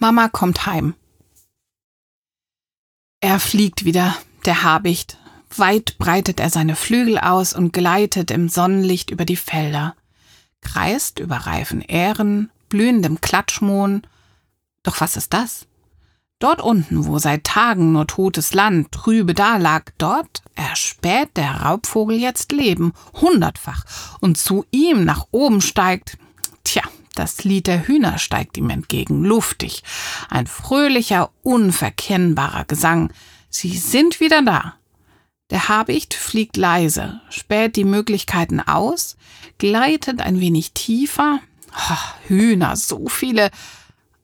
Mama kommt heim. Er fliegt wieder, der Habicht. Weit breitet er seine Flügel aus und gleitet im Sonnenlicht über die Felder, kreist über reifen Ähren, blühendem Klatschmohn. Doch was ist das? Dort unten, wo seit Tagen nur totes Land trübe dalag, dort erspäht der Raubvogel jetzt Leben, hundertfach, und zu ihm nach oben steigt, das Lied der Hühner steigt ihm entgegen, luftig, ein fröhlicher, unverkennbarer Gesang. Sie sind wieder da. Der Habicht fliegt leise, späht die Möglichkeiten aus, gleitet ein wenig tiefer. Oh, Hühner, so viele.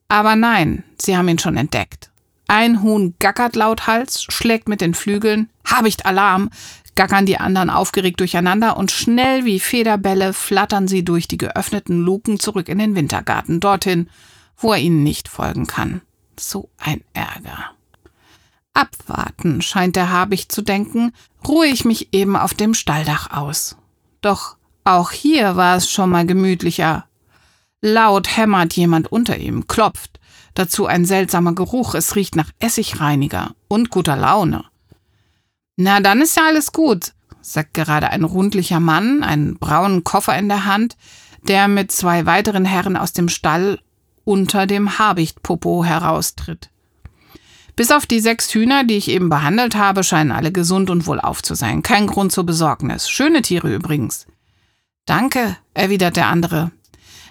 Aber nein, sie haben ihn schon entdeckt. Ein Huhn gackert lauthals, schlägt mit den Flügeln, Habicht Alarm, gackern die anderen aufgeregt durcheinander und schnell wie Federbälle flattern sie durch die geöffneten Luken zurück in den Wintergarten, dorthin, wo er ihnen nicht folgen kann. So ein Ärger. Abwarten, scheint der Habicht zu denken, ruhe ich mich eben auf dem Stalldach aus. Doch auch hier war es schon mal gemütlicher. Laut hämmert jemand unter ihm, klopft. Dazu ein seltsamer Geruch, es riecht nach Essigreiniger und guter Laune. Na, dann ist ja alles gut, sagt gerade ein rundlicher Mann, einen braunen Koffer in der Hand, der mit zwei weiteren Herren aus dem Stall unter dem Habichtpopo heraustritt. Bis auf die sechs Hühner, die ich eben behandelt habe, scheinen alle gesund und wohlauf zu sein. Kein Grund zur Besorgnis. Schöne Tiere übrigens. Danke, erwidert der andere.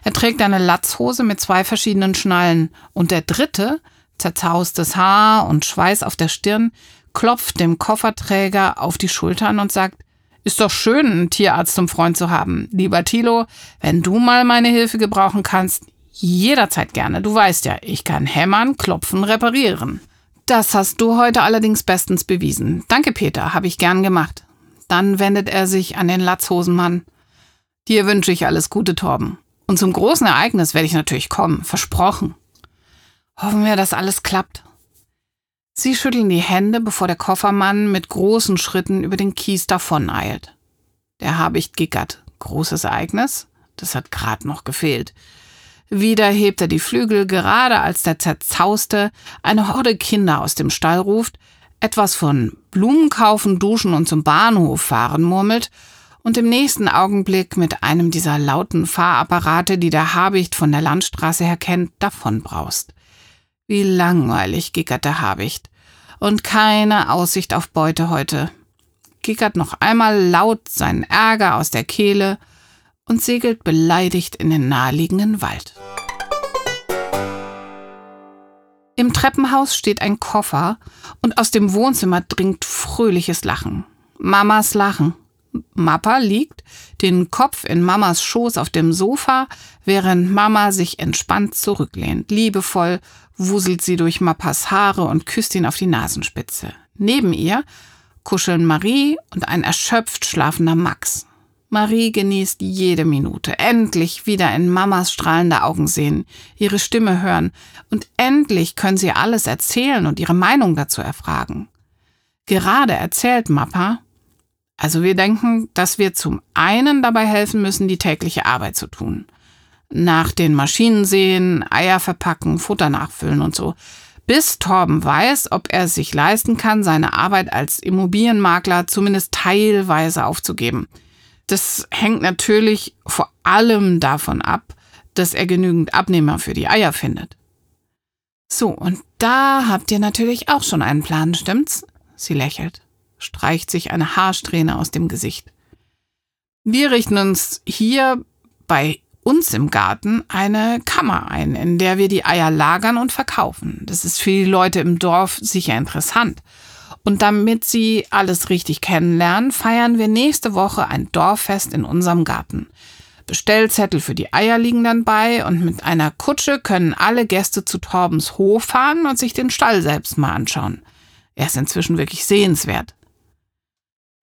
Er trägt eine Latzhose mit zwei verschiedenen Schnallen, und der dritte, zerzaustes Haar und Schweiß auf der Stirn, klopft dem Kofferträger auf die Schultern und sagt, ist doch schön, einen Tierarzt zum Freund zu haben. Lieber Thilo, wenn du mal meine Hilfe gebrauchen kannst, jederzeit gerne. Du weißt ja, ich kann hämmern, klopfen, reparieren. Das hast du heute allerdings bestens bewiesen. Danke, Peter, habe ich gern gemacht. Dann wendet er sich an den Latzhosenmann. Dir wünsche ich alles Gute, Torben. Und zum großen Ereignis werde ich natürlich kommen, versprochen. Hoffen wir, dass alles klappt. Sie schütteln die Hände, bevor der Koffermann mit großen Schritten über den Kies davoneilt. Der Habicht gickert. Großes Ereignis? Das hat grad noch gefehlt. Wieder hebt er die Flügel, gerade als der Zerzauste eine Horde Kinder aus dem Stall ruft, etwas von Blumen kaufen, duschen und zum Bahnhof fahren murmelt und im nächsten Augenblick mit einem dieser lauten Fahrapparate, die der Habicht von der Landstraße her kennt, davonbraust. Wie langweilig gickert der Habicht. Und keine Aussicht auf Beute heute. Gickert noch einmal laut seinen Ärger aus der Kehle und segelt beleidigt in den naheliegenden Wald. Im Treppenhaus steht ein Koffer und aus dem Wohnzimmer dringt fröhliches Lachen. Mamas Lachen. Mappa liegt, den Kopf in Mamas Schoß auf dem Sofa, während Mama sich entspannt zurücklehnt. Liebevoll wuselt sie durch Mappas Haare und küsst ihn auf die Nasenspitze. Neben ihr kuscheln Marie und ein erschöpft schlafender Max. Marie genießt jede Minute. Endlich wieder in Mamas strahlende Augen sehen, ihre Stimme hören und endlich können sie alles erzählen und ihre Meinung dazu erfragen. Gerade erzählt Mappa, also wir denken, dass wir zum einen dabei helfen müssen, die tägliche Arbeit zu tun. Nach den Maschinen sehen, Eier verpacken, Futter nachfüllen und so. Bis Torben weiß, ob er sich leisten kann, seine Arbeit als Immobilienmakler zumindest teilweise aufzugeben. Das hängt natürlich vor allem davon ab, dass er genügend Abnehmer für die Eier findet. So, und da habt ihr natürlich auch schon einen Plan, stimmt's? Sie lächelt streicht sich eine Haarsträhne aus dem Gesicht. Wir richten uns hier bei uns im Garten eine Kammer ein, in der wir die Eier lagern und verkaufen. Das ist für die Leute im Dorf sicher interessant. Und damit sie alles richtig kennenlernen, feiern wir nächste Woche ein Dorffest in unserem Garten. Bestellzettel für die Eier liegen dann bei und mit einer Kutsche können alle Gäste zu Torbens Hof fahren und sich den Stall selbst mal anschauen. Er ist inzwischen wirklich sehenswert.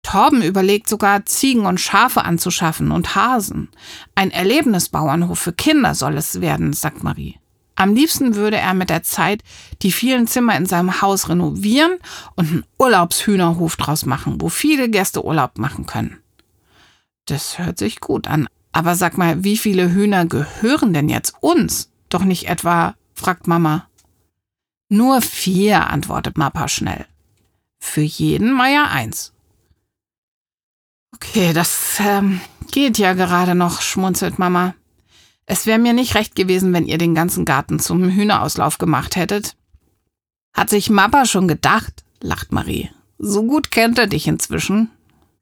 Torben überlegt sogar, Ziegen und Schafe anzuschaffen und Hasen. Ein Erlebnisbauernhof für Kinder soll es werden, sagt Marie. Am liebsten würde er mit der Zeit die vielen Zimmer in seinem Haus renovieren und einen Urlaubshühnerhof draus machen, wo viele Gäste Urlaub machen können. Das hört sich gut an. Aber sag mal, wie viele Hühner gehören denn jetzt uns? Doch nicht etwa, fragt Mama. Nur vier, antwortet Mappa schnell. Für jeden Meier eins. Okay, das ähm, geht ja gerade noch, schmunzelt Mama. Es wäre mir nicht recht gewesen, wenn ihr den ganzen Garten zum Hühnerauslauf gemacht hättet. Hat sich Mappa schon gedacht, lacht Marie. So gut kennt er dich inzwischen.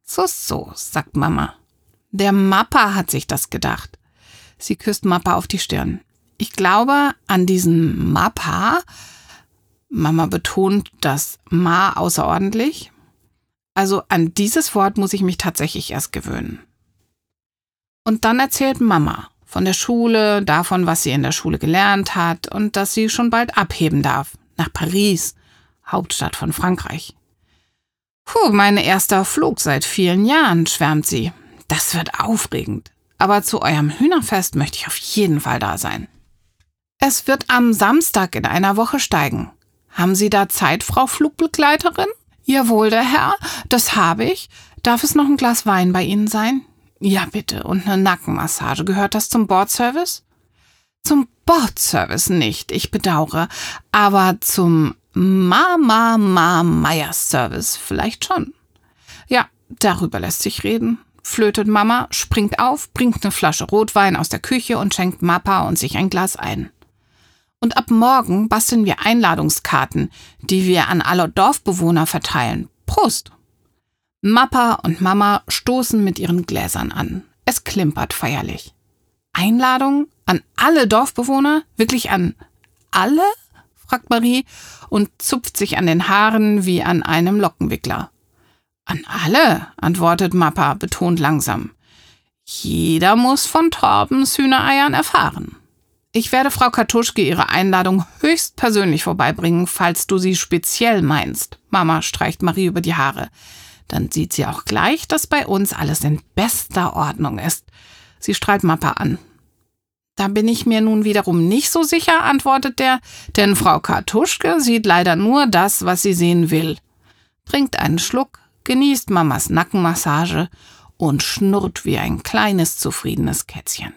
So, so, sagt Mama. Der Mappa hat sich das gedacht. Sie küsst Mappa auf die Stirn. Ich glaube, an diesen Mappa, Mama betont das Ma außerordentlich, also an dieses Wort muss ich mich tatsächlich erst gewöhnen. Und dann erzählt Mama von der Schule, davon, was sie in der Schule gelernt hat und dass sie schon bald abheben darf, nach Paris, Hauptstadt von Frankreich. Puh, mein erster Flug seit vielen Jahren, schwärmt sie. Das wird aufregend. Aber zu eurem Hühnerfest möchte ich auf jeden Fall da sein. Es wird am Samstag in einer Woche steigen. Haben Sie da Zeit, Frau Flugbegleiterin? Jawohl, der Herr, das habe ich. Darf es noch ein Glas Wein bei Ihnen sein? Ja, bitte. Und eine Nackenmassage. Gehört das zum Bordservice? Zum Bordservice nicht, ich bedauere. Aber zum Mama Ma Meier Service vielleicht schon. Ja, darüber lässt sich reden. Flötet Mama, springt auf, bringt eine Flasche Rotwein aus der Küche und schenkt Mappa und sich ein Glas ein. Und ab morgen basteln wir Einladungskarten, die wir an alle Dorfbewohner verteilen. Prost! Mappa und Mama stoßen mit ihren Gläsern an. Es klimpert feierlich. Einladung an alle Dorfbewohner? Wirklich an alle? fragt Marie und zupft sich an den Haaren wie an einem Lockenwickler. An alle, antwortet Mappa betont langsam. Jeder muss von Torbens Hühnereiern erfahren. Ich werde Frau Kartuschke ihre Einladung höchstpersönlich vorbeibringen, falls du sie speziell meinst. Mama streicht Marie über die Haare. Dann sieht sie auch gleich, dass bei uns alles in bester Ordnung ist. Sie strahlt Mappa an. Da bin ich mir nun wiederum nicht so sicher, antwortet der, denn Frau Kartuschke sieht leider nur das, was sie sehen will. Trinkt einen Schluck, genießt Mamas Nackenmassage und schnurrt wie ein kleines, zufriedenes Kätzchen.